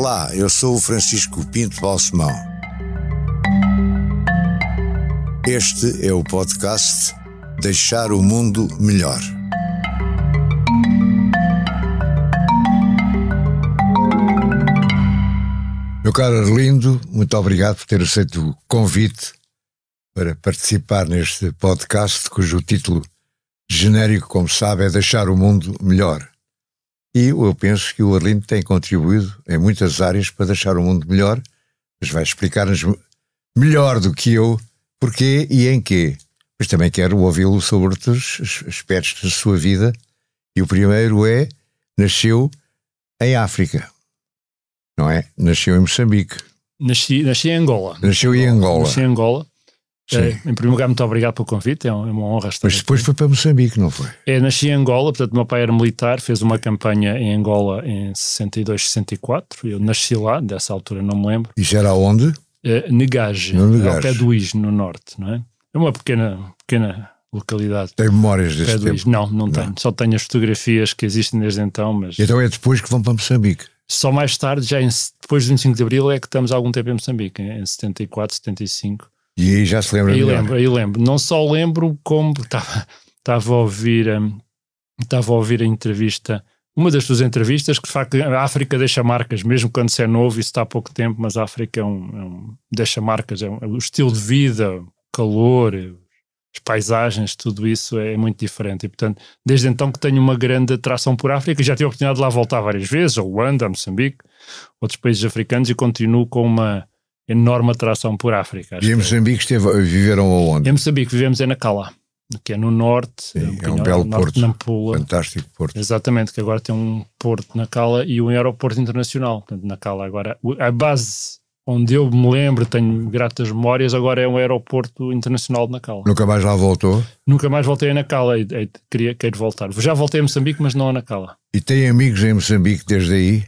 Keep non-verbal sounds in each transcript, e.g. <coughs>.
Olá, eu sou o Francisco Pinto Balsemão. Este é o podcast Deixar o Mundo Melhor. Meu caro Arlindo, muito obrigado por ter aceito o convite para participar neste podcast, cujo título genérico, como sabe, é Deixar o Mundo Melhor. E eu penso que o Arlindo tem contribuído em muitas áreas para deixar o mundo melhor, mas vai explicar-nos melhor do que eu porquê e em quê. Mas também quero ouvi-lo sobre outros aspectos da sua vida. E o primeiro é: nasceu em África não é? Nasceu em Moçambique. Nasci, nasci em Angola. Nasceu em Angola. Nasci em Angola. É, em primeiro lugar, muito obrigado pelo convite, é, é uma honra estar Mas depois aqui. foi para Moçambique, não foi? É, nasci em Angola, portanto, meu pai era militar, fez uma campanha em Angola em 62, 64. Eu nasci lá, dessa altura não me lembro. Isso era onde? É, Negage, no Negage. ao pé do Is, no norte, não é? É uma pequena, pequena localidade. Tem memórias desse tempo? Não, não, não, tenho. Só tenho as fotografias que existem desde então, mas... Então é depois que vão para Moçambique? Só mais tarde, já em, depois de 25 de Abril, é que estamos há algum tempo em Moçambique, em 74, 75. E aí já se lembra aí melhor. lembro, aí lembro. Não só lembro como estava, estava a ouvir um, estava a ouvir a entrevista, uma das suas entrevistas, que de facto a África deixa marcas, mesmo quando se é novo, isso está há pouco tempo, mas a África é um, é um deixa marcas, é, um, é o estilo de vida, o calor, as paisagens, tudo isso é muito diferente. E, portanto, desde então que tenho uma grande atração por África, já tive a oportunidade de lá voltar várias vezes, a Luanda, a Moçambique, outros países africanos, e continuo com uma enorme atração por África. E em Moçambique esteve, viveram aonde? Em Moçambique vivemos em Nacala, que é no norte. Sim, é um, é um belo porto, Nampula. fantástico porto. Exatamente, que agora tem um porto Nacala e um aeroporto internacional. Portanto, Nacala agora, a base onde eu me lembro, tenho gratas memórias, agora é um aeroporto internacional de Nacala. Nunca mais lá voltou? Nunca mais voltei a Nacala, e, e, queria, quero voltar. Já voltei a Moçambique, mas não a Nacala. E tem amigos em Moçambique desde aí?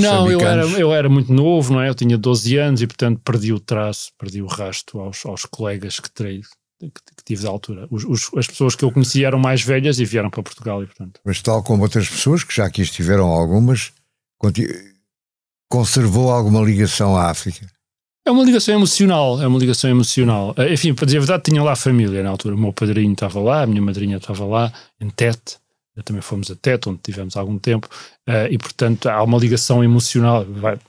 Não, eu era, eu era muito novo, não é? Eu tinha 12 anos e, portanto, perdi o traço, perdi o rasto aos, aos colegas que, terei, que, que tive da altura. Os, os, as pessoas que eu conhecia eram mais velhas e vieram para Portugal, e, portanto. Mas, tal como outras pessoas, que já aqui estiveram algumas, conservou alguma ligação à África? É uma ligação emocional, é uma ligação emocional. Eh, enfim, para dizer a verdade, tinha lá a família na altura. O meu padrinho estava lá, a minha madrinha estava lá, em Tete. Também fomos a Tete, onde tivemos algum tempo. Uh, e, portanto, há uma ligação emocional,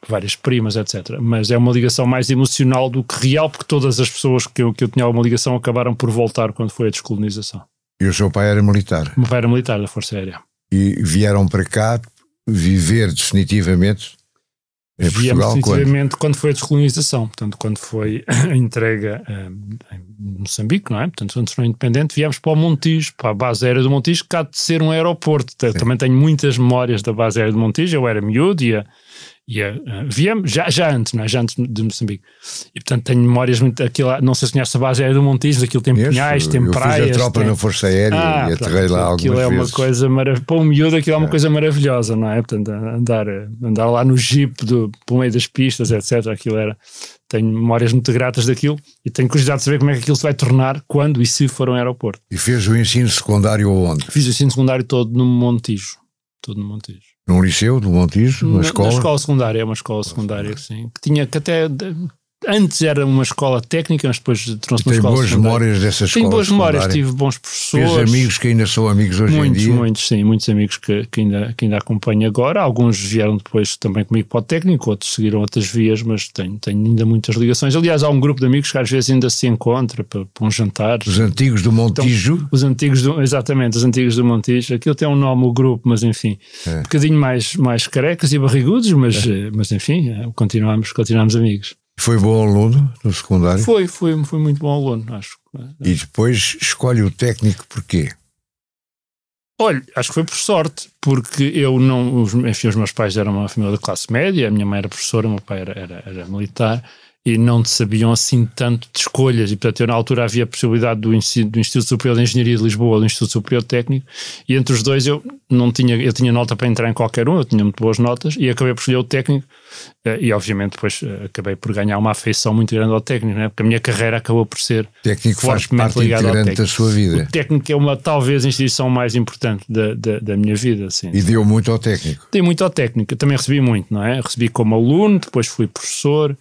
várias primas, etc. Mas é uma ligação mais emocional do que real, porque todas as pessoas que eu, que eu tinha alguma ligação acabaram por voltar quando foi a descolonização. E o seu pai era militar? O meu pai era militar da Força Aérea. E vieram para cá viver definitivamente em Viemos definitivamente quando? quando foi a descolonização, portanto, quando foi a entrega um, em Moçambique, não é? Portanto, quando se tornou independente, viemos para o Montijo, para a base aérea do Montijo, que há de ser um aeroporto. Sim. Também tenho muitas memórias da base aérea do Montijo, eu era miúdo e a, e uh, viemos já, já antes, não é? já antes de Moçambique. E portanto tenho memórias muito. Aquilo, não sei se conhece a base aérea do Montijo, aquilo tem yes, pinhais, tem eu praias. Fiz a tropa tem... na Força Aérea ah, e aterrei lá algumas aquilo é uma coisa maravilhosa. Para um miúdo, aquilo é uma é. coisa maravilhosa, não é? Portanto, andar, andar lá no jeep do, pelo meio das pistas, etc. Aquilo era. Tenho memórias muito gratas daquilo e tenho curiosidade de saber como é que aquilo se vai tornar quando e se for um aeroporto. E fez o ensino secundário onde? Fiz o ensino secundário todo no Montijo. Todo no Montijo. Num liceu do Montijo? Uma escola? Na escola secundária, é uma escola secundária, sim. Que tinha que até Antes era uma escola técnica, mas depois trouxe uma escola boas memórias dessa escola Tenho boas memórias, tive bons professores. Fez amigos que ainda são amigos hoje muitos, em dia? Muitos, sim, muitos amigos que, que, ainda, que ainda acompanho agora. Alguns vieram depois também comigo para o técnico, outros seguiram outras vias, mas tenho, tenho ainda muitas ligações. Aliás, há um grupo de amigos que às vezes ainda se encontra para, para um jantar. Os antigos do Montijo? Então, os antigos do, exatamente, os antigos do Montijo. Aquilo tem um nome, o grupo, mas enfim, é. um bocadinho mais, mais carecas e barrigudos, mas, é. mas enfim, continuamos, continuamos amigos. Foi bom aluno no secundário? Foi, foi, foi muito bom aluno, acho. E depois escolhe o técnico porquê? Olha, acho que foi por sorte, porque eu não. Os, enfim, os meus pais eram uma família de classe média, a minha mãe era professora, o meu pai era, era, era militar, e não sabiam assim tanto de escolhas. E, portanto, eu na altura havia a possibilidade do, ensino, do Instituto Superior de Engenharia de Lisboa ou do Instituto Superior Técnico, e entre os dois eu não tinha, eu tinha nota para entrar em qualquer um, eu tinha muito boas notas, e acabei por escolher o técnico, eh, e obviamente depois eh, acabei por ganhar uma afeição muito grande ao técnico, né? porque a minha carreira acabou por ser técnico faz parte integrante da sua vida. O técnico é uma, talvez, a instituição mais importante da, da, da minha vida. Assim. E deu muito ao técnico. Dei muito ao técnico, eu também recebi muito, não é? Recebi como aluno, depois fui professor,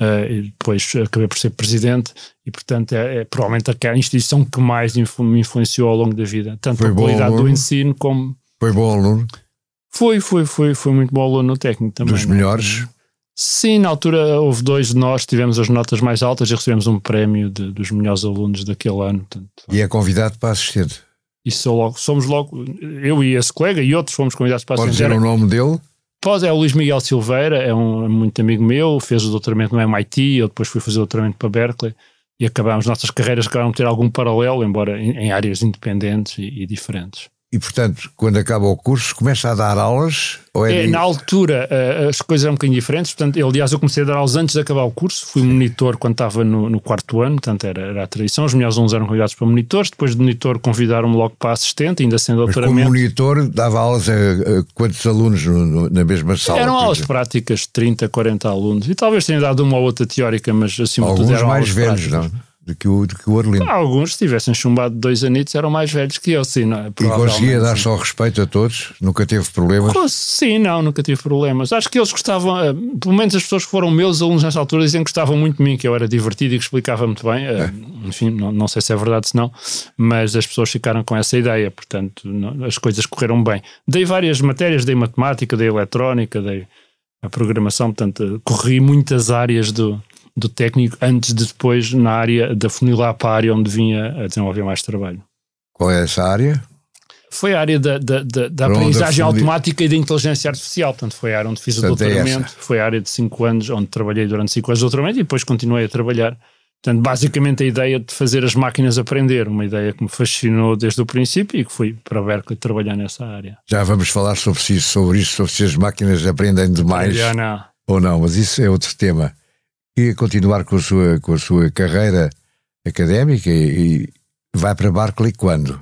Uh, e depois acabei por ser presidente e portanto é, é provavelmente a instituição que mais influ me influenciou ao longo da vida, tanto foi a qualidade do ensino como... Foi bom aluno? Foi, foi, foi, foi muito bom aluno no técnico também. Dos melhores? Sim, na altura houve dois de nós, tivemos as notas mais altas e recebemos um prémio de, dos melhores alunos daquele ano. Portanto, e é convidado para assistente? Isso logo, somos logo, eu e esse colega e outros fomos convidados para assistente. Pode dizer o nome dele? Pós é o Luís Miguel Silveira, é um é muito amigo meu, fez o doutoramento no MIT, eu depois fui fazer o doutoramento para Berkeley e acabámos, nossas carreiras acabaram de ter algum paralelo, embora em, em áreas independentes e, e diferentes. E, portanto, quando acaba o curso, começa a dar aulas? Ou é, é Na altura, uh, as coisas eram um bocadinho diferentes. Portanto, eu, aliás, eu comecei a dar aulas antes de acabar o curso. Fui monitor quando estava no, no quarto ano, portanto, era, era, a tradição. Os melhores alunos eram convidados para monitores. Depois de monitor, convidaram-me logo para assistente, ainda sendo doutoramento. Mas como monitor, dava aulas a, a quantos alunos no, no, na mesma sala? Eram aulas práticas, 30, 40 alunos. E talvez tenha dado uma ou outra teórica, mas acima Alguns de tudo eram mais velhos, práticas. não? Do que o, do que o Arlindo. Alguns, se tivessem chumbado dois anitos, eram mais velhos que eu, sim. Não, é? e conseguia dar só respeito a todos? Nunca teve problemas? Sim, não, nunca tive problemas. Acho que eles gostavam, eh, pelo menos as pessoas que foram meus alunos nessa altura dizem que gostavam muito de mim, que eu era divertido e que explicava muito bem. Eh, é. Enfim, não, não, sei se é verdade se não, mas as pessoas ficaram com essa ideia, portanto, não, as coisas correram bem. Dei várias matérias, dei matemática, dei eletrónica, dei a programação, portanto, corri muitas áreas do do técnico antes de depois na área da funilar para a área onde vinha a desenvolver mais trabalho. Qual é essa área? Foi a área da, da, da, da aprendizagem automática e da inteligência artificial. Portanto, foi a área onde fiz o Portanto, é doutoramento. É foi a área de 5 anos, onde trabalhei durante 5 anos de doutoramento e depois continuei a trabalhar. Portanto, basicamente a ideia de fazer as máquinas aprender, uma ideia que me fascinou desde o princípio e que fui para Berkeley trabalhar nessa área. Já vamos falar sobre, si, sobre isso, sobre se as máquinas aprendem demais Já não. ou não, mas isso é outro tema continuar com a sua, com a sua carreira académica e, e vai para Berkeley quando?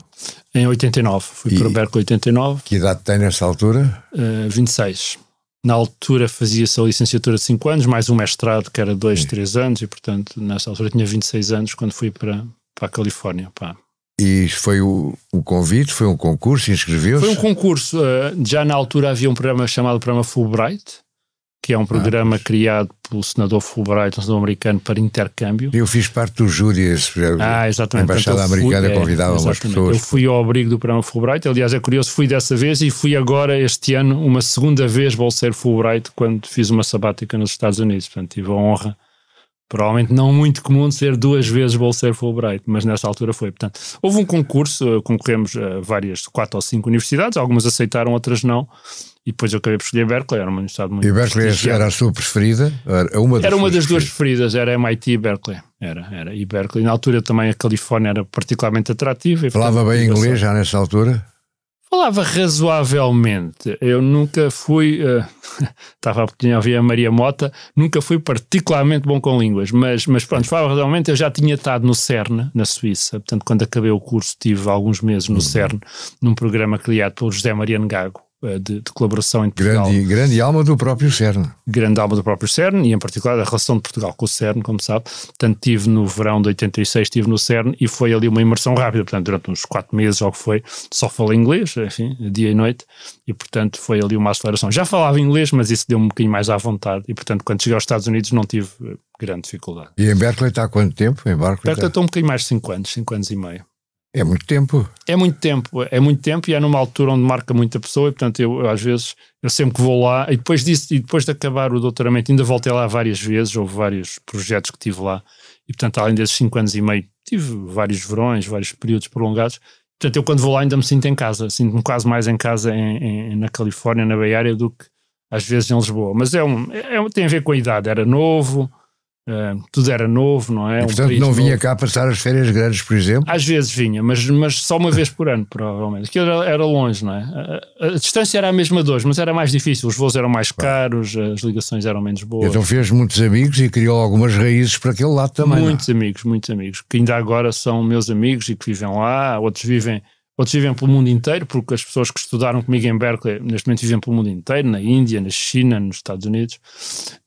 Em 89, fui e para Berkeley 89. Que idade tem nessa altura? Uh, 26. Na altura fazia-se a licenciatura de 5 anos, mais um mestrado que era 2, 3 anos, e portanto nessa altura tinha 26 anos quando fui para, para a Califórnia. Pá. E foi o, o convite, foi um concurso, inscreveu-se? Foi um concurso, uh, já na altura havia um programa chamado Programa Fulbright, que é um programa ah, criado pelo senador Fulbright, um senador americano, para intercâmbio. Eu fiz parte do júri, esse, ah, exatamente. a Embaixada Portanto, Americana convidava umas pessoas. Eu fui ao abrigo do programa Fulbright, aliás é curioso, fui dessa vez e fui agora, este ano, uma segunda vez bolseiro Fulbright, quando fiz uma sabática nos Estados Unidos, portanto tive a honra provavelmente não muito comum de ser duas vezes bolseiro Fulbright, mas nessa altura foi. Portanto, houve um concurso, eh, concorremos a várias, quatro ou cinco universidades, algumas aceitaram, outras não, e depois eu acabei por escolher Berkeley, era uma universidade muito E Berkeley era a sua preferida? Era uma das, era uma das duas preferidas, era MIT e Berkeley. Era, era. E Berkeley, na altura também a Califórnia era particularmente atrativa. Falava portanto, bem inglês já nessa altura? Falava razoavelmente. Eu nunca fui, <laughs> uh, estava a ouvir a Maria Mota, nunca fui particularmente bom com línguas, mas, mas pronto, falava razoavelmente. Eu já tinha estado no CERN, na Suíça, portanto, quando acabei o curso, tive alguns meses no uhum. CERN, num programa criado pelo José Maria Gago, eh, de, de, colaboração entre grande, Portugal. Grande alma do próprio CERN. Grande alma do próprio CERN e, em particular, a relação de Portugal com o CERN, como sabe. Portanto, tive no verão de 86, estive no CERN e foi ali uma imersão rápida. Portanto, durante uns quatro meses, ou que foi, só falei inglês, enfim, dia e noite, e, portanto, foi ali uma aceleração. Já falava inglês, mas isso deu-me um bocadinho mais à vontade. E, portanto, quando cheguei aos Estados Unidos, não tive eh, grande dificuldade. E em Berkeley está há quanto tempo? Em Berkeley, Berkeley está... estou um bocadinho mais de 5 anos, 5 anos e meio. É muito tempo. É muito tempo, é muito tempo e é numa altura onde marca muita pessoa e portanto eu, eu às vezes, eu sempre que vou lá e depois disso, e depois de acabar o doutoramento ainda voltei lá várias vezes, houve vários projetos que tive lá e portanto além desses cinco anos e meio tive vários verões, vários períodos prolongados. Portanto eu quando vou lá ainda me sinto em casa, sinto-me quase mais em casa em, em, na Califórnia, na Bay Area do que às vezes em Lisboa, mas é um, é, tem a ver com a idade, era novo Uh, tudo era novo, não é? E, portanto, um não vinha novo. cá passar as férias grandes, por exemplo? Às vezes vinha, mas, mas só uma vez por ano, provavelmente. Aquilo era, era longe, não é? A, a, distância era a mesma de hoje, mas era mais difícil. Os voos eram mais caros, as ligações eram menos boas. Então fez muitos amigos e criou algumas raízes para aquele lado também. É? Muitos não? amigos, muitos amigos, que ainda agora são meus amigos e que vivem lá. Outros vivem, outros vivem pelo mundo inteiro, porque as pessoas que estudaram comigo em Berkeley neste momento vivem pelo mundo inteiro, na Índia, na China, nos Estados Unidos,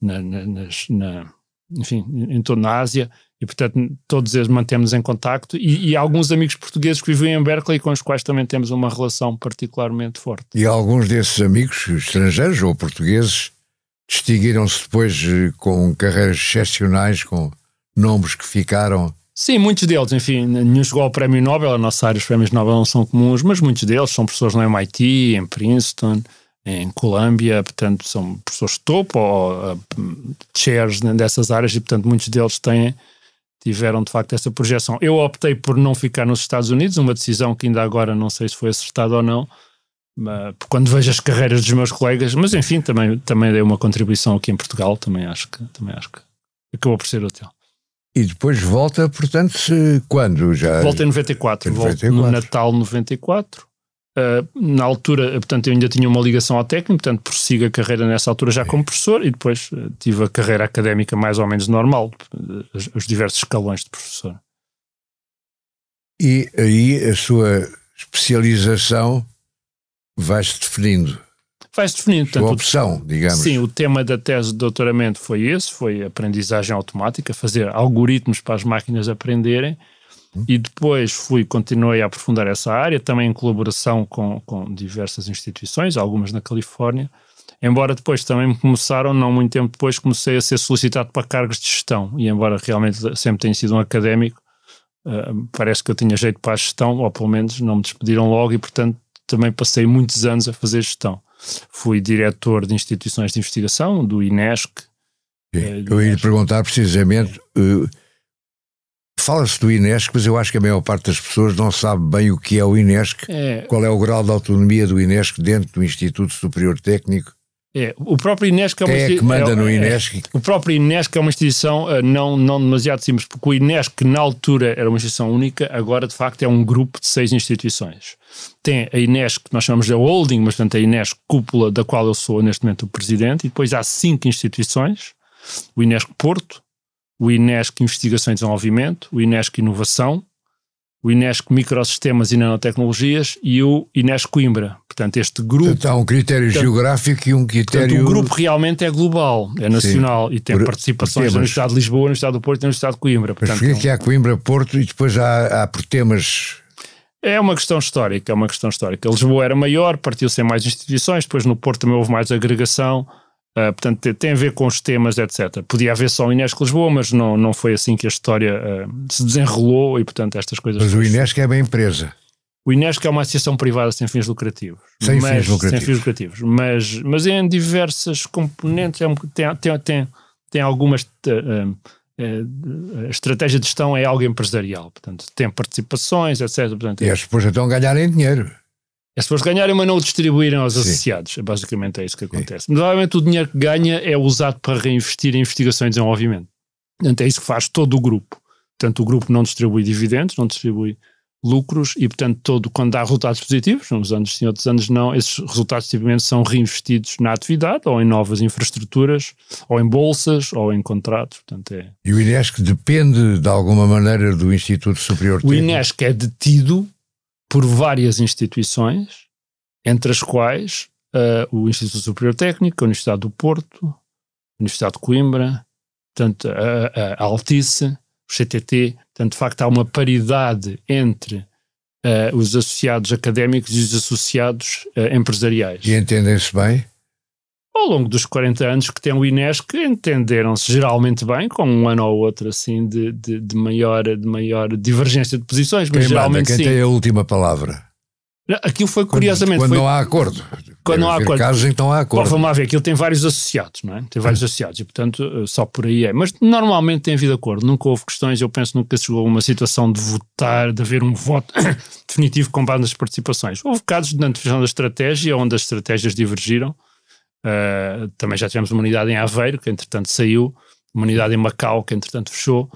na, na, nas, na enfim, em toda a Ásia, e portanto todos eles mantemos em contacto, e, e, alguns amigos portugueses que vivem em Berkeley com os quais também temos uma relação particularmente forte. E alguns desses amigos estrangeiros ou portugueses distinguiram-se depois eh, com carreiras excepcionais, com nomes que ficaram... Sim, muitos deles, enfim, nenhum chegou ao Prémio Nobel, a nossa área os Prémios Nobel não são comuns, mas muitos deles são professores no MIT, em Princeton, em Colômbia, portanto, são professores de topo ou uh, chairs dessas áreas e, portanto, muitos deles têm, tiveram de facto essa projeção. Eu optei por não ficar nos Estados Unidos, uma decisão que ainda agora não sei se foi acertada ou não, mas, quando vejo as carreiras dos meus colegas, mas enfim, também, também dei uma contribuição aqui em Portugal, também acho que, também acho que acabou por ser útil. E depois volta, portanto, quando já? Volta em 94, em 94. volto no Natal 94 Uh, na altura, portanto, eu ainda tinha uma ligação ao técnico, portanto, prossigo a carreira nessa altura já como professor e depois uh, tive a carreira académica mais ou menos normal, os, os diversos escalões de professor. E aí a sua especialização vai-se definindo. Vai-se definindo. Portanto, sua opção, digamos. Sim, o tema da tese de doutoramento foi esse, foi aprendizagem automática, fazer algoritmos para as máquinas aprenderem e depois fui, continuei a aprofundar essa área, também em colaboração com, com diversas instituições, algumas na Califórnia, embora depois também me começaram, não muito tempo depois, comecei a ser solicitado para cargos de gestão, e embora realmente sempre tenha sido um académico, uh, parece que eu tinha jeito para a gestão, ou pelo menos não me despediram logo, e portanto também passei muitos anos a fazer gestão. Fui diretor de instituições de investigação, do INESC. Eu ia lhe perguntar precisamente... Uh, Fala-se do INESC, mas eu acho que a maior parte das pessoas não sabe bem o que é o INESC, é. qual é o grau de autonomia do INESC dentro do Instituto Superior Técnico. É, o próprio INESC é uma Quem é que manda é, no INESC? É, o próprio INESC é uma instituição uh, não, não demasiado simples, porque o INESC na altura era uma instituição única, agora de facto é um grupo de seis instituições. Tem a INESC, que nós chamamos de holding, mas portanto a INESC cúpula, da qual eu sou neste momento o presidente, e depois há cinco instituições, o INESC Porto, o INESC Investigação e Desenvolvimento, o INESC Inovação, o INESC Microsistemas e Nanotecnologias e o INESC Coimbra. Portanto, este grupo. Portanto, há um critério portanto, geográfico e um critério. Portanto, o grupo realmente é global, é nacional Sim. e tem por, participações por da Universidade de Lisboa, da Universidade do Porto e da Universidade de Coimbra. Portanto, Mas porquê que há Coimbra, Porto e depois há, há por temas. É uma questão histórica, é uma questão histórica. Lisboa era maior, partiu-se em mais instituições, depois no Porto também houve mais agregação. Uh, portanto, tem a ver com os temas, etc. Podia haver só o Inesc Lisboa, mas não, não foi assim que a história uh, se desenrolou e, portanto, estas coisas. Mas o Inesc é bem empresa. O Inesc é uma associação privada sem fins lucrativos. Sem mas, fins lucrativos. Sem fins lucrativos. Mas, mas em diversas componentes, é tem, tem, tem, tem algumas. Uh, a estratégia de gestão é algo empresarial, portanto, tem participações, etc. Portanto, e as pessoas então ganharem dinheiro. As pessoas ganharem, mas não o distribuírem aos Sim. associados. Basicamente é isso que acontece. Sim. Normalmente o dinheiro que ganha é usado para reinvestir em investigação e desenvolvimento. Portanto, é isso que faz todo o grupo. Portanto, o grupo não distribui dividendos, não distribui lucros e, portanto, todo, quando há resultados positivos, uns anos sim, outros anos não, esses resultados tipicamente são reinvestidos na atividade ou em novas infraestruturas, ou em bolsas, ou em contratos. Portanto, é... E o INESC depende, de alguma maneira, do Instituto Superior Técnico? O INESC é detido por várias instituições, entre as quais uh, o Instituto Superior Técnico, a Universidade do Porto, a Universidade de Coimbra, portanto, a, a Altice, o CTT. Portanto, de facto, há uma paridade entre uh, os associados académicos e os associados uh, empresariais. E entendem-se bem? Ao longo dos 40 anos que tem o INESC, entenderam-se geralmente bem, com um ano ou outro assim de, de, de maior, de maior divergência de posições, mas quem geralmente manda, quem sim. tem a última palavra? Aquilo foi curiosamente. Quando, foi, não há acordo. Quando não há acordo. casos então há acordo. Bom, vamos lá ver, aquilo tem vários associados, não é? Tem vários associados e, portanto, eh, só por aí é. Mas normalmente tem havido acordo. Nunca houve questões, eu penso nunca chegou a uma situação de votar, de haver um voto <coughs> definitivo com base nas participações. Houve casos de definição da estratégia, onde as estratégias divergiram Uh, também já tivemos uma unidade em Aveiro, que entretanto saiu, uma unidade em Macau, que entretanto fechou,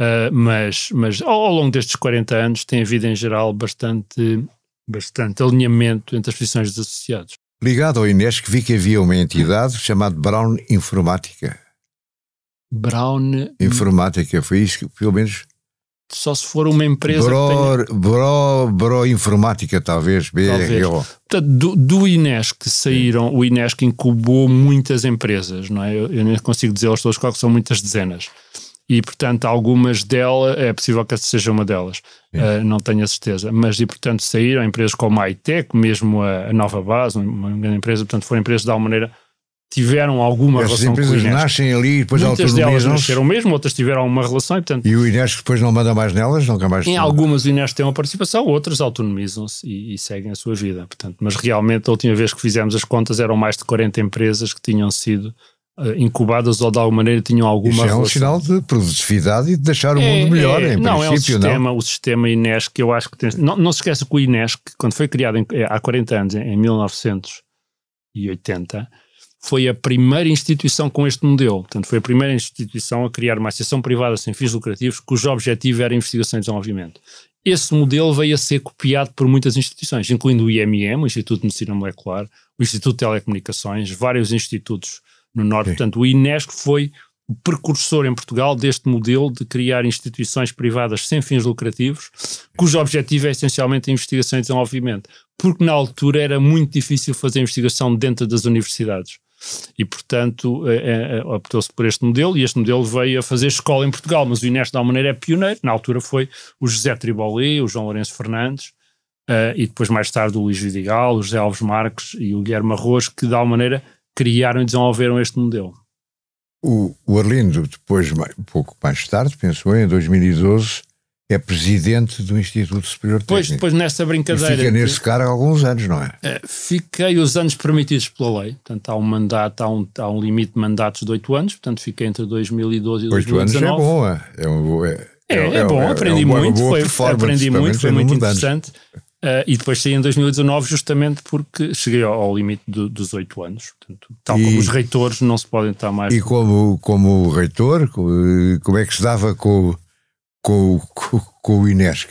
uh, mas, mas ao, ao, longo destes 40 anos tem havido em geral bastante, bastante alinhamento entre as posições dos associados. Ligado ao Inesc, vi que havia uma entidade chamada Brown Informática. Brown. Informática, foi isso que, pelo menos. Só se for uma empresa. Bro, tenha... bro, bro Informática, talvez, BRO. Portanto, do, do Inesc saíram, Sim. o Inesc incubou muitas empresas, não é? Eu, eu nem consigo dizer elas todas qual são muitas dezenas. E, portanto, algumas delas, é possível que essa seja uma delas, uh, não tenho a certeza. Mas, e, portanto, saíram empresas como a iTech, mesmo a, a Nova Base, uma grande empresa, portanto, foram empresas de alguma maneira tiveram alguma Essas relação com o empresas nascem ali e depois Muitas delas nasceram mesmo, outras tiveram alguma relação e, portanto... E o Inés depois não manda mais nelas? Nunca mais... Em algumas o Inés tem uma participação, outras autonomizam-se e, e, seguem a sua vida. Portanto, mas realmente a última vez que fizemos as contas eram mais de 40 empresas que tinham sido uh, incubadas ou de alguma maneira tinham alguma Isso é um sinal de produtividade e de deixar o é, mundo melhor, é, em não, princípio, é o sistema, não? o sistema que eu acho que tem... Não, não se esqueça que o que quando foi criado em, há 40 anos, em 1980 foi a primeira instituição com este modelo. Portanto, foi a primeira instituição a criar uma associação privada sem fins lucrativos cujo objetivo era a investigação e desenvolvimento. Esse modelo veio a ser copiado por muitas instituições, incluindo o IMM, o Instituto de Medicina Molecular, o Instituto de Telecomunicações, vários institutos no Norte. Sim. Portanto, o INESC foi o precursor em Portugal deste modelo de criar instituições privadas sem fins lucrativos, cujo objetivo é essencialmente a investigação e desenvolvimento, porque na altura era muito difícil fazer investigação dentro das universidades. E, portanto, é, é, optou-se por este modelo e este modelo veio a fazer escola em Portugal, mas o Inés, de alguma maneira, é pioneiro. Na altura foi o José Triboli, o João Lourenço Fernandes, uh, e depois mais tarde o Luís Vidigal, o José Alves Marques e o Guilherme Arroz, que, de alguma maneira, criaram e desenvolveram este modelo. O, o Arlindo, depois, um pouco mais tarde, pensou em 2012, é presidente do Instituto Superior Técnico. Pois, depois nessa brincadeira. E fica nesse cargo há alguns anos, não é? é? Fiquei os anos permitidos pela lei, portanto há um mandato, há um, há um limite de mandatos de oito anos, portanto fiquei entre 2012 e 2019. 8 anos é bom, é, é, é, é bom, aprendi muito, foi, aprendi muito, foi muito interessante. Uh, e depois saí em 2019 justamente porque cheguei ao, ao limite do, dos oito anos. Portanto, tal e, como os reitores não se podem estar mais... E como, como reitor, como é que se dava com com, com, com o Inesc?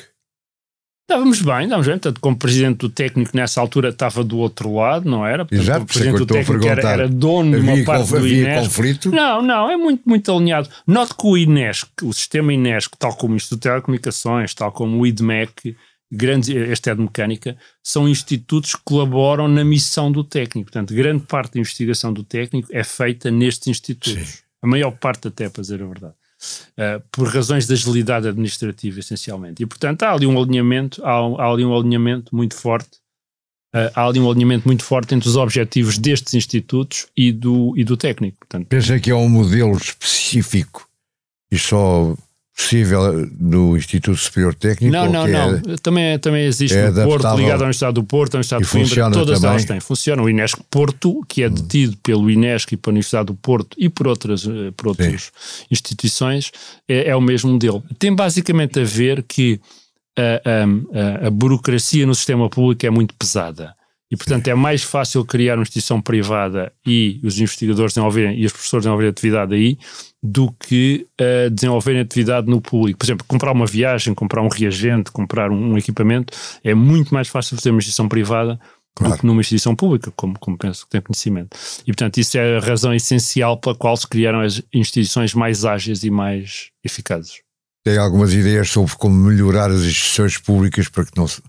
Estávamos bem, estávamos bem. Portanto, como presidente do técnico nessa altura estava do outro lado, não era? Portanto, Exato, o presidente do técnico era, era, dono de uma parte do Inesc. conflito? Não, não, é muito, muito alinhado. Note que o Inesc, o sistema Inesc, tal como o Instituto de Telecomunicações, tal como o IDMEC, grandes, este é de mecânica, são institutos que colaboram na missão do técnico. Portanto, grande parte da investigação do técnico é feita nestes institutos. Sim. A maior parte até, para dizer a verdade uh, por razões de agilidade administrativa, essencialmente. E, portanto, há ali um alinhamento, há, há ali um alinhamento muito forte, uh, há ali um alinhamento muito forte entre os objetivos destes institutos e do, e do técnico. Portanto, Pensa que é um modelo específico e só possível no Instituto Superior Técnico? Não, não, não. É, também, também existe é no Porto, ligado à Universidade do Porto, à Universidade de Coimbra, todas também. elas têm. Funciona o Inesc Porto, que é hum. detido pelo Inesc e pela Universidade do Porto e por outras, eh, por outras instituições, é, é, o mesmo modelo. Tem basicamente a ver que a, a, a, a burocracia no sistema público é muito pesada. E, portanto, é mais fácil criar uma instituição privada e os investigadores desenvolverem e os professores desenvolverem atividade aí do que uh, desenvolverem atividade no público. Por exemplo, comprar uma viagem, comprar um reagente, comprar um, um equipamento, é muito mais fácil fazer uma instituição privada claro. do que numa instituição pública, como, como penso que tem conhecimento. E, portanto, isso é a razão essencial pela qual se criaram as instituições mais ágeis e mais eficazes. Tem algumas ideias sobre como melhorar as instituições públicas para que não se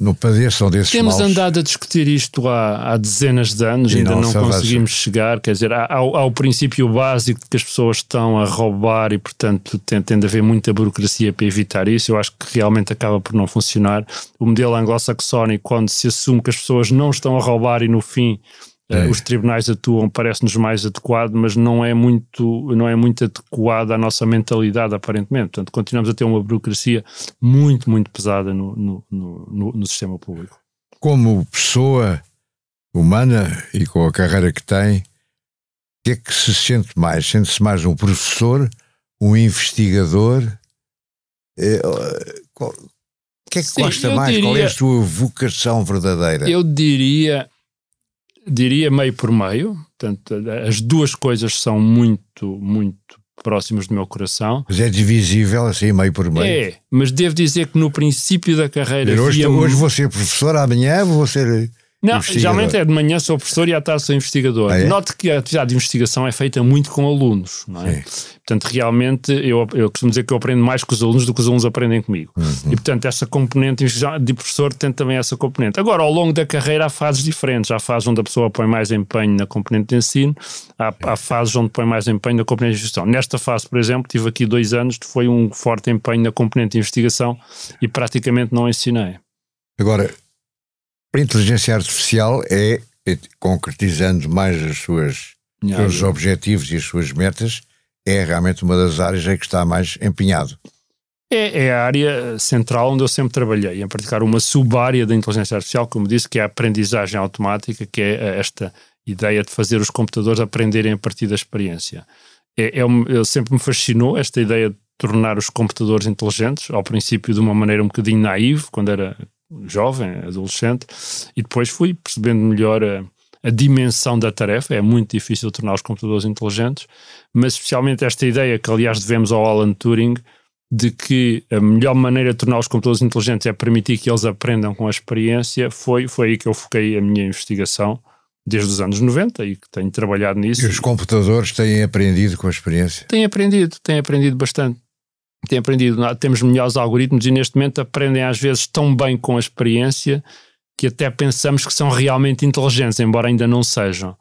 não padeçam desses Temos maus. andado a discutir isto há, há dezenas de anos, e ainda não, não conseguimos chegar. Quer dizer, há, há, há, o princípio básico de que as pessoas estão a roubar e, portanto, tem, tem de haver muita burocracia para evitar isso. Eu acho que realmente acaba por não funcionar. O modelo anglo-saxónico, quando se assume que as pessoas não estão a roubar e, no fim, é. os tribunais atuam, parece-nos mais adequado, mas não é muito, não é muito adequado à nossa mentalidade, aparentemente. Portanto, continuamos a ter uma burocracia muito, muito pesada no, no, no, no sistema público. Como pessoa humana e com a carreira que tem, o que é que se sente mais? Sente-se mais um professor, um investigador? É, qual, o que é que Sim, gosta mais? Diria, Qual é a sua vocação verdadeira? Eu diria diria meio por meio. Portanto, as duas coisas são muito, muito próximos do meu coração. Mas é divisível assim, meio por meio. É, mas devo dizer que no princípio da carreira. Hoje, hoje vou ser professor, amanhã vou ser. Não, geralmente é de manhã sou professor e à tarde sou investigador. Ah, é? Note que a atividade de investigação é feita muito com alunos, não é? Portanto, realmente eu, eu costumo dizer que eu aprendo mais com os alunos do que os alunos aprendem comigo. Uhum. E portanto, essa componente de professor tem também essa componente. Agora, ao longo da carreira há fases diferentes. Há fases onde a pessoa põe mais empenho na componente de ensino, há, há fases onde põe mais empenho na componente de gestão. Nesta fase, por exemplo, tive aqui dois anos, foi um forte empenho na componente de investigação e praticamente não ensinei. Agora, a inteligência artificial é, é concretizando mais as suas, os seus objetivos e as suas metas, é realmente uma das áreas em que está mais empenhado. É, é, a área central onde eu sempre trabalhei, em particular uma sub-área da inteligência artificial, como disse, que é a aprendizagem automática, que é esta ideia de fazer os computadores aprenderem a partir da experiência. É, é, sempre me fascinou esta ideia de tornar os computadores inteligentes, ao princípio de uma maneira um bocadinho naiva, quando era jovem, adolescente, e depois fui percebendo melhor a, a, dimensão da tarefa. É muito difícil tornar os computadores inteligentes, mas especialmente esta ideia que, aliás, devemos ao Alan Turing, de que a melhor maneira de tornar os computadores inteligentes é permitir que eles aprendam com a experiência, foi, foi aí que eu foquei a minha investigação desde os anos 90 e que tenho trabalhado nisso. E os computadores têm aprendido com a experiência? Têm aprendido, têm aprendido bastante têm aprendido, temos melhores algoritmos e neste momento aprendem às vezes tão bem com a experiência que até pensamos que são realmente inteligentes, embora ainda não sejam.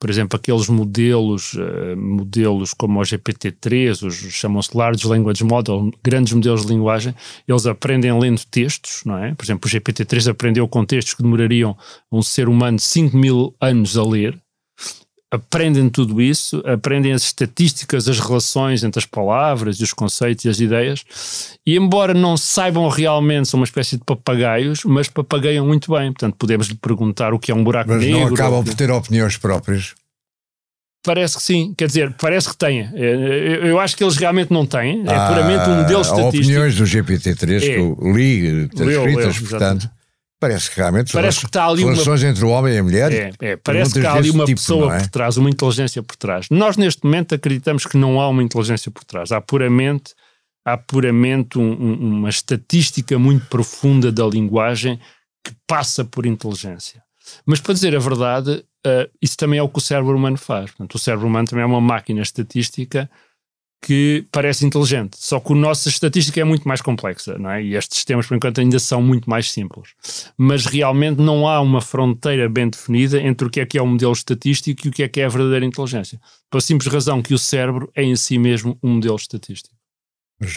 Por exemplo, aqueles modelos, uh, modelos como o GPT-3, os chamam-se Large Language Model, grandes modelos de linguagem, eles aprendem lendo textos, não é? Por exemplo, o GPT-3 aprendeu com textos que demorariam um ser humano 5 mil anos a ler, aprendem tudo isso, aprendem as estatísticas, as relações entre as palavras e os conceitos e as ideias, e embora não saibam realmente, são uma espécie de papagaios, mas papagaiam muito bem. Portanto, podemos lhe perguntar o que é um buraco mas negro. Mas não acabam por ter opiniões próprias? Parece que sim, quer dizer, parece que têm. É, eu acho que eles realmente não têm, é ah, puramente um modelo estatístico. Há opiniões do GPT-3 é. que eu li, escritas, portanto. Parece que realmente parece que está ali relações uma... entre o homem e a mulher. É, é, parece que há ali uma tipo, pessoa é? por trás, uma inteligência por trás. Nós, neste momento, acreditamos que não há uma inteligência por trás. Há puramente, há puramente um, um, uma estatística muito profunda da linguagem que passa por inteligência. Mas, para dizer a verdade, uh, isso também é o que o cérebro humano faz. Portanto, o cérebro humano também é uma máquina estatística que parece inteligente. Só que a nossa estatística é muito mais complexa, não é? E estes sistemas, por enquanto, ainda são muito mais simples. Mas realmente não há uma fronteira bem definida entre o que é que é um modelo estatístico e o que é que é a verdadeira inteligência. Pela simples razão que o cérebro é em si mesmo um modelo estatístico. Mas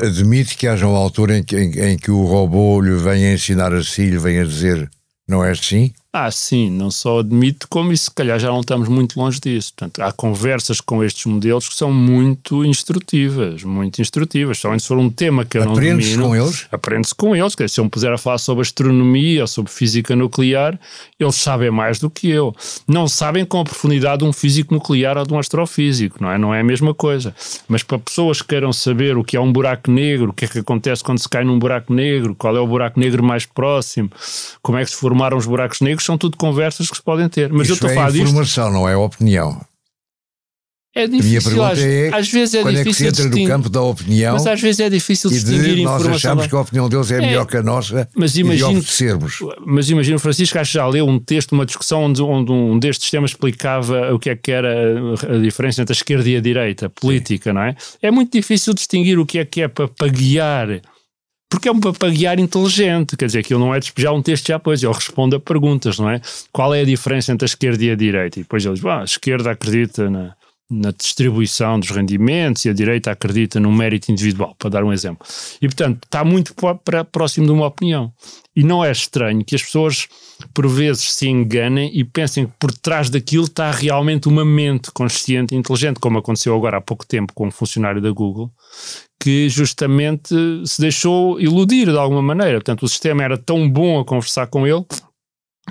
admite que haja uma altura em que, em, em que o robô lhe venha ensinar a si, lhe venha dizer não é assim? Ah, sim, não só admito, como e se calhar já não estamos muito longe disso. Portanto, há conversas com estes modelos que são muito instrutivas, muito instrutivas. Só se for um tema que eu não domino. com eles? Aprende-se com eles. Quer dizer, se eu me puser a falar sobre astronomia ou sobre física nuclear, eles sabem mais do que eu. Não sabem com a profundidade de um físico nuclear ou de um astrofísico, não é? Não é a mesma coisa. Mas para pessoas que queiram saber o que é um buraco negro, o que é que acontece quando se cai num buraco negro, qual é o buraco negro mais próximo, como é que se formaram os buracos negros, são tudo conversas que se podem ter. Mas Isso eu estou é a falar informação, não é opinião. É difícil, a minha pergunta é, às vezes é quando difícil é que se entra no campo da opinião mas às vezes é difícil distinguir de informação. Nós achamos que a opinião deles é, é melhor que a nossa mas imagino, e. Mas imagino, Francisco, acho que já leu um texto, uma discussão onde, onde um destes temas explicava o que é que era a, a diferença entre a esquerda e a direita, política, Sim. não é? É muito difícil distinguir o que é que é para paguear porque é um papaguear inteligente, quer dizer, aquilo não é despejar um texto já pois, ele responde a perguntas, não é? Qual é a diferença entre a esquerda e a direita? E depois ele diz, a esquerda acredita na, na distribuição dos rendimentos e a direita acredita no mérito individual, para dar um exemplo. E, portanto, está muito para, próximo de uma opinião. E não é estranho que as pessoas, por vezes, se enganem e pensem que por trás daquilo está realmente uma mente consciente e inteligente, como aconteceu agora há pouco tempo com um funcionário da Google, que justamente se deixou iludir de alguma maneira. Portanto, o sistema era tão bom a conversar com ele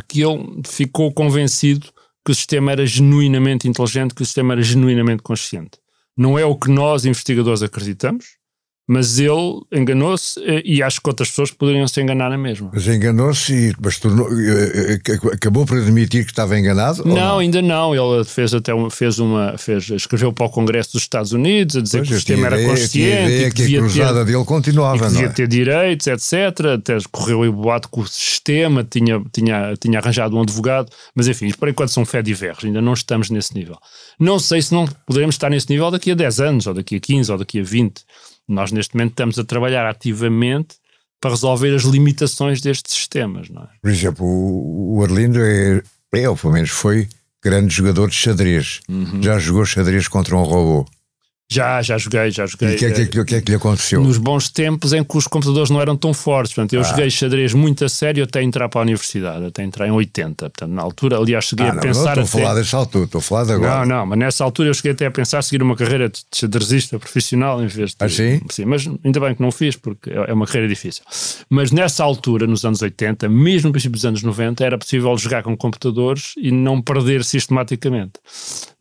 que ele ficou convencido que o sistema era genuinamente inteligente, que o sistema era genuinamente consciente. Não é o que nós, investigadores, acreditamos, Mas ele enganou-se eh, e acho que outras pessoas poderiam se enganar na mesma. Mas enganou-se e mas tornou, eh, eh, acabou por admitir que estava enganado? Não, não, ainda não. Ele fez até uma, fez uma, fez, escreveu para o Congresso dos Estados Unidos a dizer pois, que o sistema era consciente e que, que a cruzada ter, dele continuava, que devia é? ter direitos, etc. Até correu o boato que o sistema tinha, tinha, tinha arranjado um advogado, mas enfim, por enquanto são fé diversos, ainda não estamos nesse nível. Não sei se não poderemos estar nesse nível daqui a 10 anos, ou daqui a 15, ou daqui a 20 nós, neste momento, estamos a trabalhar ativamente para resolver as limitações destes sistemas. Não é? Por exemplo, o, Arlindo é, é, ou pelo menos foi, grande jogador de xadrez. Uhum. Já jogou xadrez contra um robô. Já, já joguei, já joguei. E o que, é que, que, que, é que lhe aconteceu? Nos bons tempos em que os computadores não eram tão fortes. Portanto, eu ah. joguei xadrez muito a sério até entrar para a universidade, até entrar em 80. Portanto, na altura, aliás, cheguei ah, não, a pensar. Não, estou até... a falar dessa altura, estou a falar de agora. Não, não, mas nessa altura eu cheguei até a pensar seguir uma carreira de xadrezista profissional em vez de. Ah, sim? Sim, mas ainda bem que não fiz, porque é, é uma carreira difícil. Mas nessa altura, nos anos 80, mesmo no princípio dos anos 90, era possível jogar com computadores e não perder sistematicamente.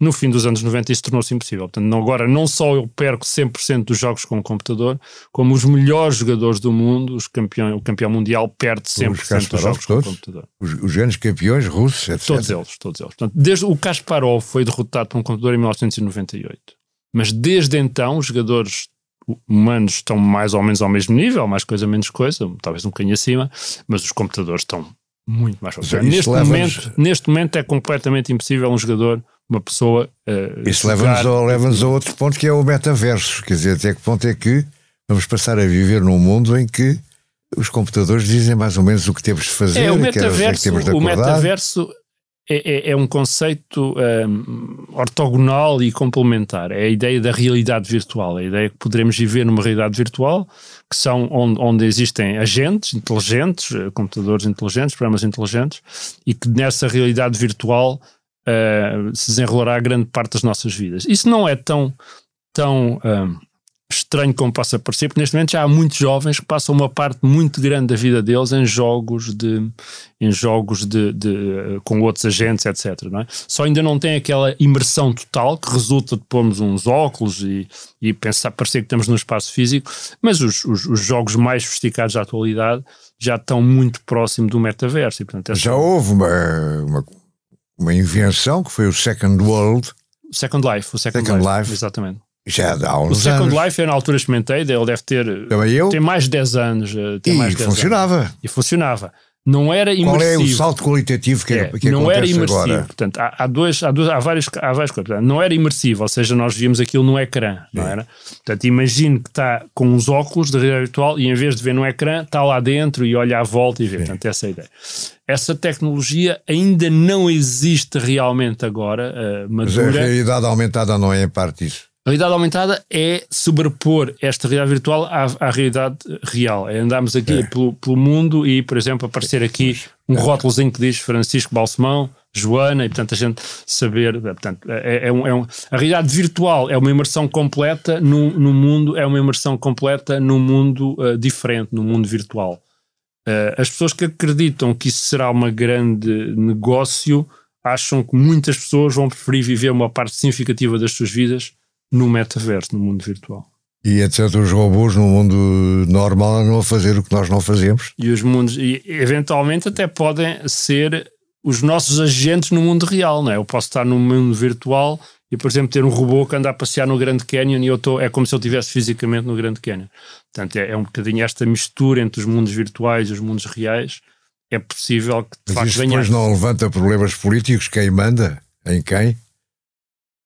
No fim dos anos 90, isso tornou-se impossível. Portanto, agora não só eu perco 100% dos jogos com o computador, como os melhores jogadores do mundo, os campeão, o campeão mundial, perde 100% dos jogos com o computador. Os, os, grandes campeões russos, etc. Todos eles, todos eles. Portanto, desde o Kasparov foi derrotado por um computador em 1998. Mas desde então, os jogadores humanos estão mais ou menos ao mesmo nível, mais coisa, menos coisa, talvez um bocadinho acima, mas os computadores estão muito mais fortes. Neste momento, neste momento é completamente impossível um jogador uma pessoa. Uh, Isso leva-nos a, leva a outro ponto que é o metaverso. Quer dizer, até que ponto é que vamos passar a viver num mundo em que os computadores dizem mais ou menos o que temos de fazer, é, o metaverso, que temos de o metaverso é, é, é, um conceito um, ortogonal e complementar. É a ideia da realidade virtual, a ideia que poderemos viver numa realidade virtual, que são onde, onde existem agentes inteligentes, eh, computadores inteligentes, programas inteligentes, e que nessa realidade virtual uh, se desenrolará grande parte das nossas vidas. Isso não é tão, tão uh, estranho como possa parecer, porque neste momento já há muitos jovens que passam uma parte muito grande da vida deles em jogos de em jogos de, de com outros agentes, etc. É? Só ainda não tem aquela imersão total que resulta de pormos uns óculos e, e pensar, parecer que estamos no espaço físico, mas os, os, os jogos mais sofisticados da atualidade já estão muito próximo do metaverso. E, portanto, já houve uma, uma uma invenção que foi o Second World. Second Life, o Second, Second Life, Life, Exatamente. Já há uns O Second anos. Life, eu na altura experimentei, ele deve ter. Também eu? Tem mais de 10 anos. Eh, tem e mais 10 funcionava. Anos. E funcionava. Não era imersivo. Qual é o salto qualitativo que, é, que não era imersivo. Agora? Portanto, há, há, dois, há, dois, há, vários, há várias coisas. Portanto, não era imersivo, ou seja, nós víamos aquilo no ecrã, não era? Portanto, imagine que está com uns óculos de realidade virtual e em vez de ver no ecrã, está lá dentro e olha à volta e vê. Sim. Portanto, essa é a ideia. Essa tecnologia ainda não existe realmente agora, uh, madura. Mas a realidade aumentada não é em parte isso. A realidade aumentada é sobrepor esta realidade virtual à, à realidade real. É andarmos aqui é. pelo, pelo, mundo e, por exemplo, aparecer aqui um rótulozinho que diz Francisco Balsemão, Joana, e portanto a gente saber. Portanto, é, é, um, é um, a realidade virtual é uma imersão completa no, no mundo, é uma imersão completa num mundo uh, diferente, no mundo virtual. Uh, as pessoas que acreditam que isso será uma grande negócio acham que muitas pessoas vão preferir viver uma parte significativa das suas vidas no metaverso, no mundo virtual. E etc. Os robôs no mundo normal não a fazer o que nós não fazemos. E os mundos, e eventualmente até podem ser os nossos agentes no mundo real, não é? Eu posso estar no mundo virtual e, por exemplo, ter um robô que anda a passear no Grande Canyon e eu estou, é como se eu estivesse fisicamente no Grande Canyon. Portanto, é, é, um bocadinho esta mistura entre os mundos virtuais e os mundos reais. É possível que de Mas facto isso depois não levanta problemas políticos? Quem manda? Em quem?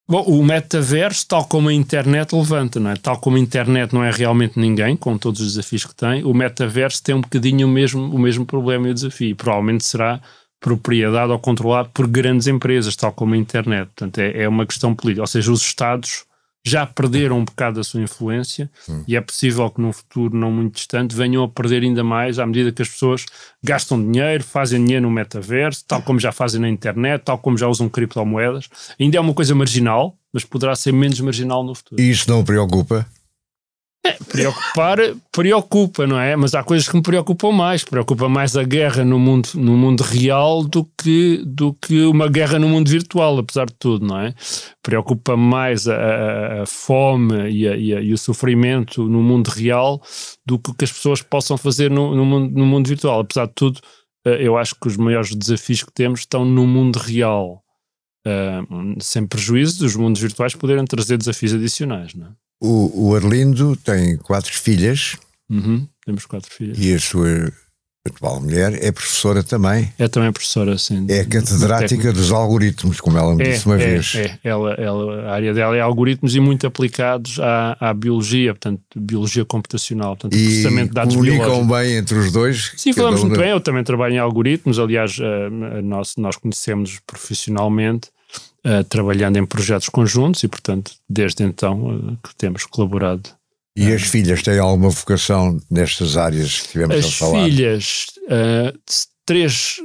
Bom, o metaverso, tal como a internet, levanta, não é? Tal como a internet não é realmente ninguém, com todos os desafios que tem, o metaverso tem um bocadinho o mesmo, o mesmo problema e o desafio. Provavelmente será propriedade ou controlado por grandes empresas, tal como a internet. Portanto, é, é uma questão política. Ou seja, os Estados já perderam um bocado a sua influência e é possível que num futuro não muito distante venham a perder ainda mais à medida que as pessoas gastam dinheiro, fazem dinheiro no metaverso, tal como já fazem na internet, tal como já usam criptomoedas. Ainda é uma coisa marginal, mas poderá ser menos marginal no futuro. E isso não preocupa? É, preocupar preocupa, não é? Mas há coisas que me preocupam mais. Preocupa mais a guerra no mundo, no mundo real do que, do que uma guerra no mundo virtual, apesar de tudo, não é? Preocupa mais a, a, a fome e, a, e, e, o sofrimento no mundo real do que que as pessoas possam fazer no, no, mundo, no mundo virtual. Apesar de tudo, eh, eu acho que os maiores desafios que temos estão no mundo real. Uh, sem prejuízo dos mundos virtuais poderem trazer desafios adicionais, não é? O, o Arlindo tem quatro filhas. Uhum, temos quatro filhas. E a sua atual mulher é professora também. É também professora, sim. É catedrática dos algoritmos, como ela me é, disse uma é, vez. É, ela, ela, a área dela é algoritmos e muito aplicados à, à biologia, portanto, biologia computacional, portanto, e processamento de dados comunicam bem entre os dois? Sim, falamos muito bem. Eu também trabalho em algoritmos, aliás, uh, nós, nós conhecemos profissionalmente uh, trabalhando em projetos conjuntos e, portanto, desde então uh, que temos colaborado. E as filhas têm alguma vocação nestas áreas que tivemos as a falar? As filhas, uh, três,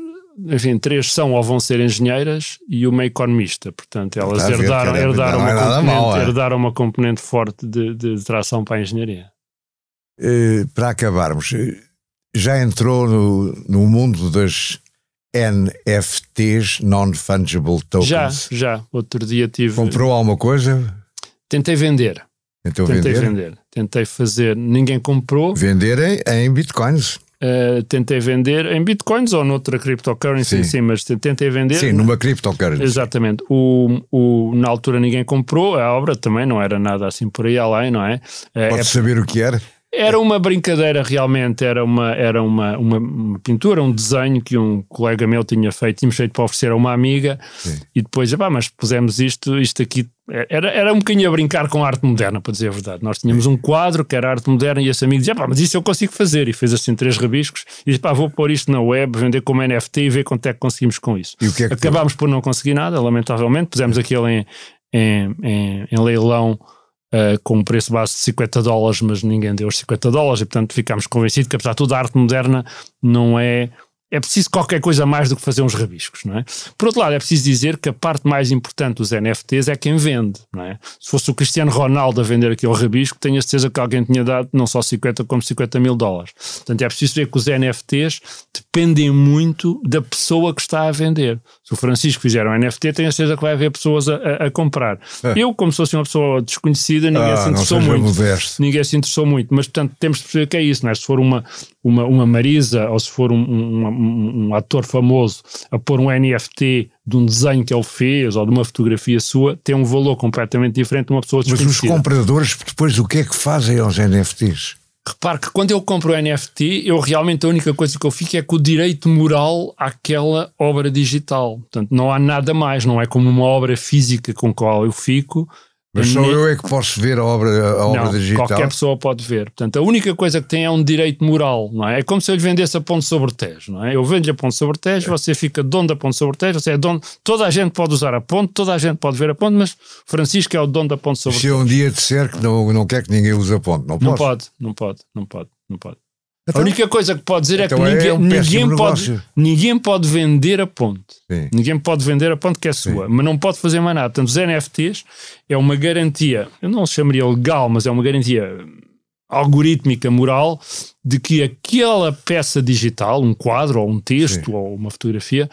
enfim, três são ou vão ser engenheiras e uma economista. Portanto, elas herdaram, ver, herdaram, uma é componente, mal, é? herdaram uma componente forte de, de tração para a engenharia. Uh, para acabarmos, já entrou no, no mundo das NFTs, Non-Fungible Tokens. Já, já. Outro dia tive. Comprou alguma coisa? Tentei vender. Tentou Tentei vender? vender. Tentei fazer. Ninguém comprou. Vender em, em bitcoins. Uh, tentei vender em bitcoins ou noutra cryptocurrency, sim, sim mas tentei vender. Sim, numa cryptocurrency. Exatamente. O, o, na altura ninguém comprou, a obra também não era nada assim por aí além, não é? Uh, Pode é, saber o que era? Era uma brincadeira realmente, era uma, era uma, uma, pintura, um desenho que um colega meu tinha feito, tínhamos feito para oferecer a uma amiga Sim. e depois, epá, mas pusemos isto, isto aqui, era, era um bocadinho a brincar com a arte moderna, para dizer a verdade. Nós tínhamos Sim. um quadro que era arte moderna e esse amigo dizia, mas isso eu consigo fazer e fez assim três rabiscos e disse, pá, vou pôr isto na web, vender como NFT e ver quanto é que conseguimos com isso. E é Acabámos por não conseguir nada, lamentavelmente, pusemos aquilo em, em, em, em leilão uh, com um preço base de 50 dólares, mas ninguém deu os 50 dólares e, portanto, ficámos convencidos que, apesar de tudo, a arte moderna não é é preciso qualquer coisa mais do que fazer uns rabiscos, não é? Por outro lado, é preciso dizer que a parte mais importante dos NFTs é quem vende, não é? Se fosse o Cristiano Ronaldo a vender aquele rabisco, tenho a certeza que alguém tinha dado não só 50 como 50 mil dólares. Portanto, é preciso ver que os NFTs dependem muito da pessoa que está a vender. Se o Francisco fizer um NFT, tenho a certeza que vai haver pessoas a, a, a comprar. É. Eu, como sou assim uma pessoa desconhecida, ninguém ah, se interessou muito. Modesto. Ninguém se interessou muito, mas portanto temos de perceber que é isso, não é? Se for uma, uma, uma Marisa ou se for um, um, um, um ator famoso a pôr um NFT de um desenho que ele fez ou de uma fotografia sua, tem um valor completamente diferente de uma pessoa desconhecida. Mas os compradores, depois, o que é que fazem aos NFTs? Repare que quando eu compro o NFT, eu realmente a única coisa que eu fico é com o direito moral àquela obra digital. Portanto, não há nada mais, não é como uma obra física com a qual eu fico, mas só eu é que posso ver a obra, a obra não, digital? qualquer pessoa pode ver. Portanto, a única coisa que tem é um direito moral, não é? É como se eu lhe vendesse a ponte sobre Tejo, não é? Eu vendo-lhe a ponte sobre Tejo, é. você fica dono da ponte sobre Tejo, você é dono... Toda a gente pode usar a ponte, toda a gente pode ver a ponte, mas Francisco é o dono da ponte sobre Se Tejo. Se eu um dia disser que não, não quer que ninguém use a ponte, não, não pode? Não pode, não pode, não pode. Então, a única coisa que pode dizer é então é que ninguém, é um ninguém, pode, ninguém pode vender a ponte. Sim. Ninguém pode vender a ponte que é sua, Sim. mas não pode fazer mais nada. Portanto, os NFTs é uma garantia, eu não chamaria legal, mas é uma garantia algorítmica, moral, de que aquela peça digital, um quadro ou um texto Sim. ou uma fotografia,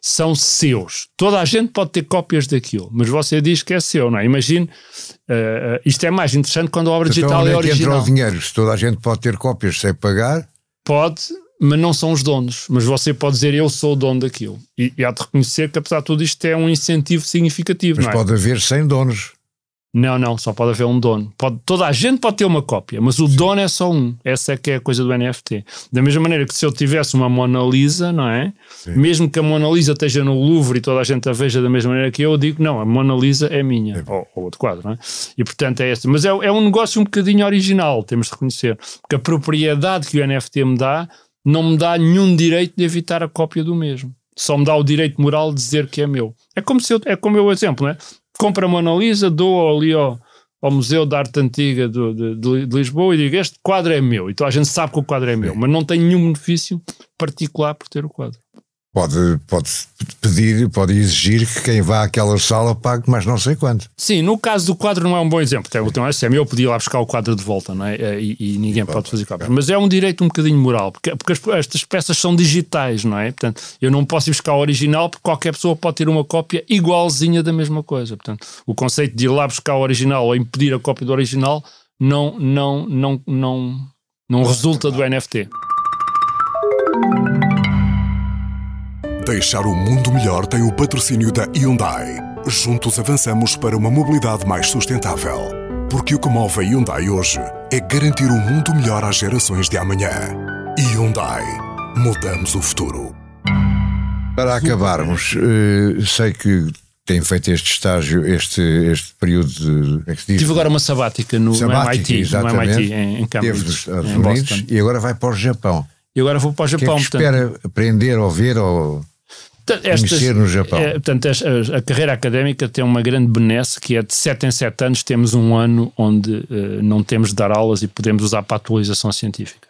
são seus. Toda a gente pode ter cópias daquilo, mas você diz que é seu, não é? Imagine, uh, isto é mais interessante quando a obra então, digital é, é original. entra o dinheiro? Se toda a gente pode ter cópias sem pagar? Pode, mas não são os donos. Mas você pode dizer eu sou o dono daquilo. E, e há de reconhecer que apesar de tudo isto é um incentivo significativo. Mas é? pode haver 100 donos. Não, não, só pode haver um dono. Pode, toda a gente pode ter uma cópia, mas o Sim. dono é só um. Essa é que é a coisa do NFT. Da mesma maneira que se eu tivesse uma Mona Lisa, não é? Sim. Mesmo que a Mona Lisa esteja no Louvre e toda a gente a veja da mesma maneira que eu, eu digo, não, a Mona Lisa é minha. Ou, ou outro quadro, não é? E portanto é esse. Mas é, é um negócio um bocadinho original, temos de reconhecer. Porque a propriedade que o NFT me dá não me dá nenhum direito de evitar a cópia do mesmo. Só me dá o direito moral de dizer que é meu. É como se eu, é como eu exemplo, não é? Compro a Mona Lisa, dou ali ao, ao Museu de Arte Antiga de, de, de, Lisboa e digo: Este quadro é meu. Então a gente sabe que o quadro é meu, mas não tem nenhum benefício particular por ter o quadro. Pode, pode pedir, pode exigir que quem vá àquela sala pague mais não sei quanto. Sim, no caso do quadro não é um bom exemplo. Tem o SM, eu podia lá buscar o quadro de volta, não é? Eh, e, e ninguém pode fazer cópias. Mas é um direito um bocadinho moral, porque, porque estas peças são digitais, não é? Portanto, eu não posso ir buscar o original porque qualquer pessoa pode ter uma cópia igualzinha da mesma coisa. Portanto, o conceito de ir lá buscar o original ou impedir a cópia do original não, não, não, não, não resulta do NFT. Deixar o mundo melhor tem o patrocínio da Hyundai. Juntos avançamos para uma mobilidade mais sustentável. Porque o que move a Hyundai hoje é garantir um mundo melhor às gerações de amanhã. Hyundai. Mudamos o futuro. Para acabarmos, uh, sei que tem feito este estágio, este, este período de. É Tive agora uma sabática no, sabática, no MIT, no MIT em, em Cambridge. nos Estados Unidos e agora vai para o Japão. E agora vou para o Japão. Que é que espera aprender ou ver ou estas, no Japão? É, portanto, a, a, carreira académica tem uma grande benesse que é de 7 em 7 anos temos um ano onde uh, não temos de dar aulas e podemos usar para a atualização científica.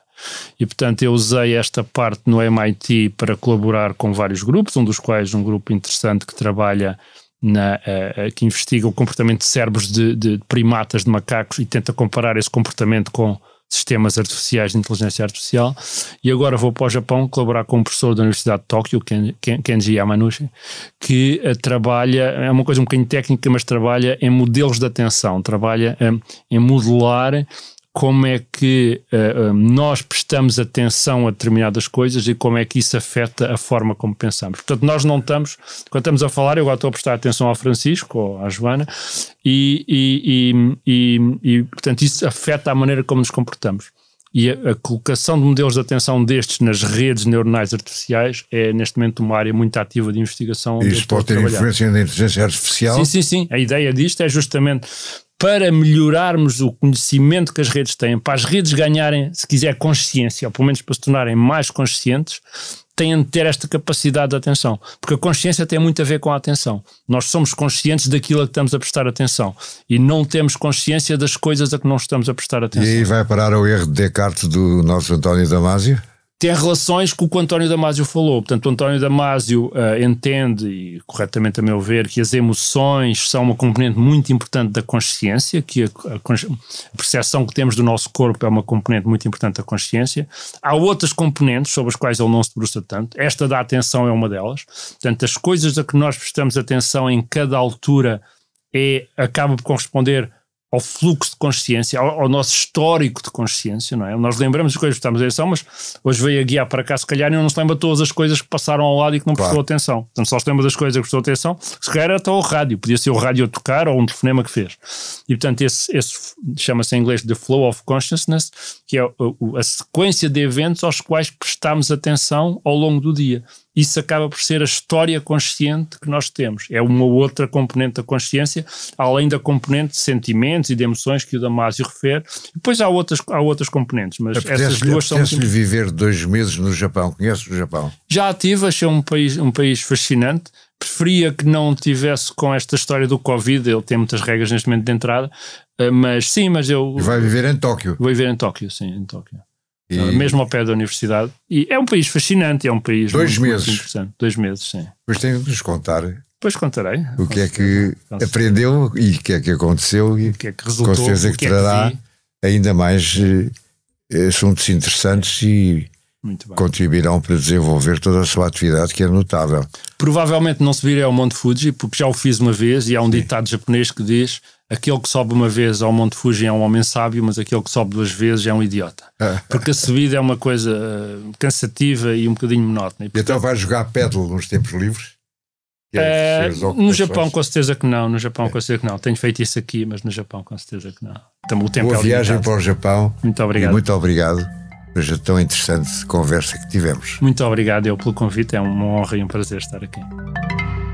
E portanto eu usei esta parte no MIT para colaborar com vários grupos, um dos quais um grupo interessante que trabalha na, uh, que investiga o comportamento de cérebros de, de primatas, de macacos e tenta comparar esse comportamento com sistemas artificiais de inteligência artificial. E agora vou para o Japão colaborar com um professor da Universidade de Tóquio, Ken, Ken, Kenji Yamanushi, que uh, trabalha, é uma coisa um bocadinho técnica, mas trabalha em modelos de atenção, trabalha um, em modelar como é que uh, nós prestamos atenção a determinadas coisas e como é que isso afeta a forma como pensamos. Portanto, nós não estamos, quando estamos a falar, eu agora estou a prestar atenção ao Francisco ou à Joana, e, e, e, e portanto, isso afeta a maneira como nos comportamos. E a, a, colocação de modelos de atenção destes nas redes neuronais artificiais é, neste momento, uma área muito ativa de investigação. Isso pode ter influência na inteligência artificial? Sim, sim, sim. A ideia disto é justamente para melhorarmos o conhecimento que as redes têm, para as redes ganharem, se quiser, consciência, ou pelo menos para se tornarem mais conscientes, têm de ter esta capacidade de atenção. Porque a consciência tem muito a ver com a atenção. Nós somos conscientes daquilo a que estamos a prestar atenção e não temos consciência das coisas a que não estamos a prestar atenção. E aí vai parar o erro de Descartes do nosso António Damasio? Tem relações com o que o António Damasio falou. Portanto, o António Damasio uh, entende, e corretamente a meu ver, que as emoções são uma componente muito importante da consciência, que a, a, a, percepção que temos do nosso corpo é uma componente muito importante da consciência. Há outras componentes sobre as quais ele não se debruça tanto. Esta da atenção é uma delas. Portanto, as coisas a que nós prestamos atenção em cada altura é, acaba por corresponder ao fluxo de consciência, ao, ao, nosso histórico de consciência, não é? Nós lembramos as coisas que estamos a atenção, mas hoje veio a guiar para cá, se calhar, e não se lembra todas as coisas que passaram ao lado e que não prestou atenção. Portanto, só se lembra das coisas que prestou atenção, se calhar era até o rádio, podia ser o rádio a tocar ou um telefonema que fez. E, portanto, esse, esse chama-se em inglês The Flow of Consciousness, que é a, a sequência de eventos aos quais prestamos atenção ao longo do dia isso acaba por ser a história consciente que nós temos. É uma outra componente da consciência, além da componente de sentimentos e de emoções que o Damásio refere. Depois há outras, há outras componentes, mas essas duas são. Muito... viver dois meses no Japão, conheces o Japão? Já tive, achei um país, um país fascinante. Preferia que não tivesse com esta história do Covid, ele tem muitas regras neste momento de entrada, eh, mas sim, mas eu. E vai viver em Tóquio? Vou viver em Tóquio, sim, em Tóquio. E... Mesmo ao pé da universidade. E é um país fascinante, é um país Dois muito, meses. Muito interessante. Dois meses, sim. Pois tem de nos contar. Depois contarei. O que é que aprendeu e o que é que aconteceu e o que é que resultou, com certeza que, que trará é que ainda mais eh, assuntos interessantes e contribuirão para desenvolver toda a sua atividade, que é notável. Provavelmente não se virei ao Monte Fuji, porque já o fiz uma vez e há um Sim. ditado japonês que diz aquele que sobe uma vez ao Monte Fuji é um homem sábio, mas aquele que sobe duas vezes é um idiota. É. Porque a subida é uma coisa uh, cansativa e um bocadinho monótona. E, portanto, então vai jogar pedal nos tempos livres? É, no Japão, com certeza que não. No Japão, é. com certeza que não. Tenho feito isso aqui, mas no Japão, com certeza que não. Então, o tempo Boa é viagem para o Japão. Muito obrigado. Muito obrigado por esta tão interessante conversa que tivemos. Muito obrigado eu pelo convite. É uma honra e um prazer estar aqui.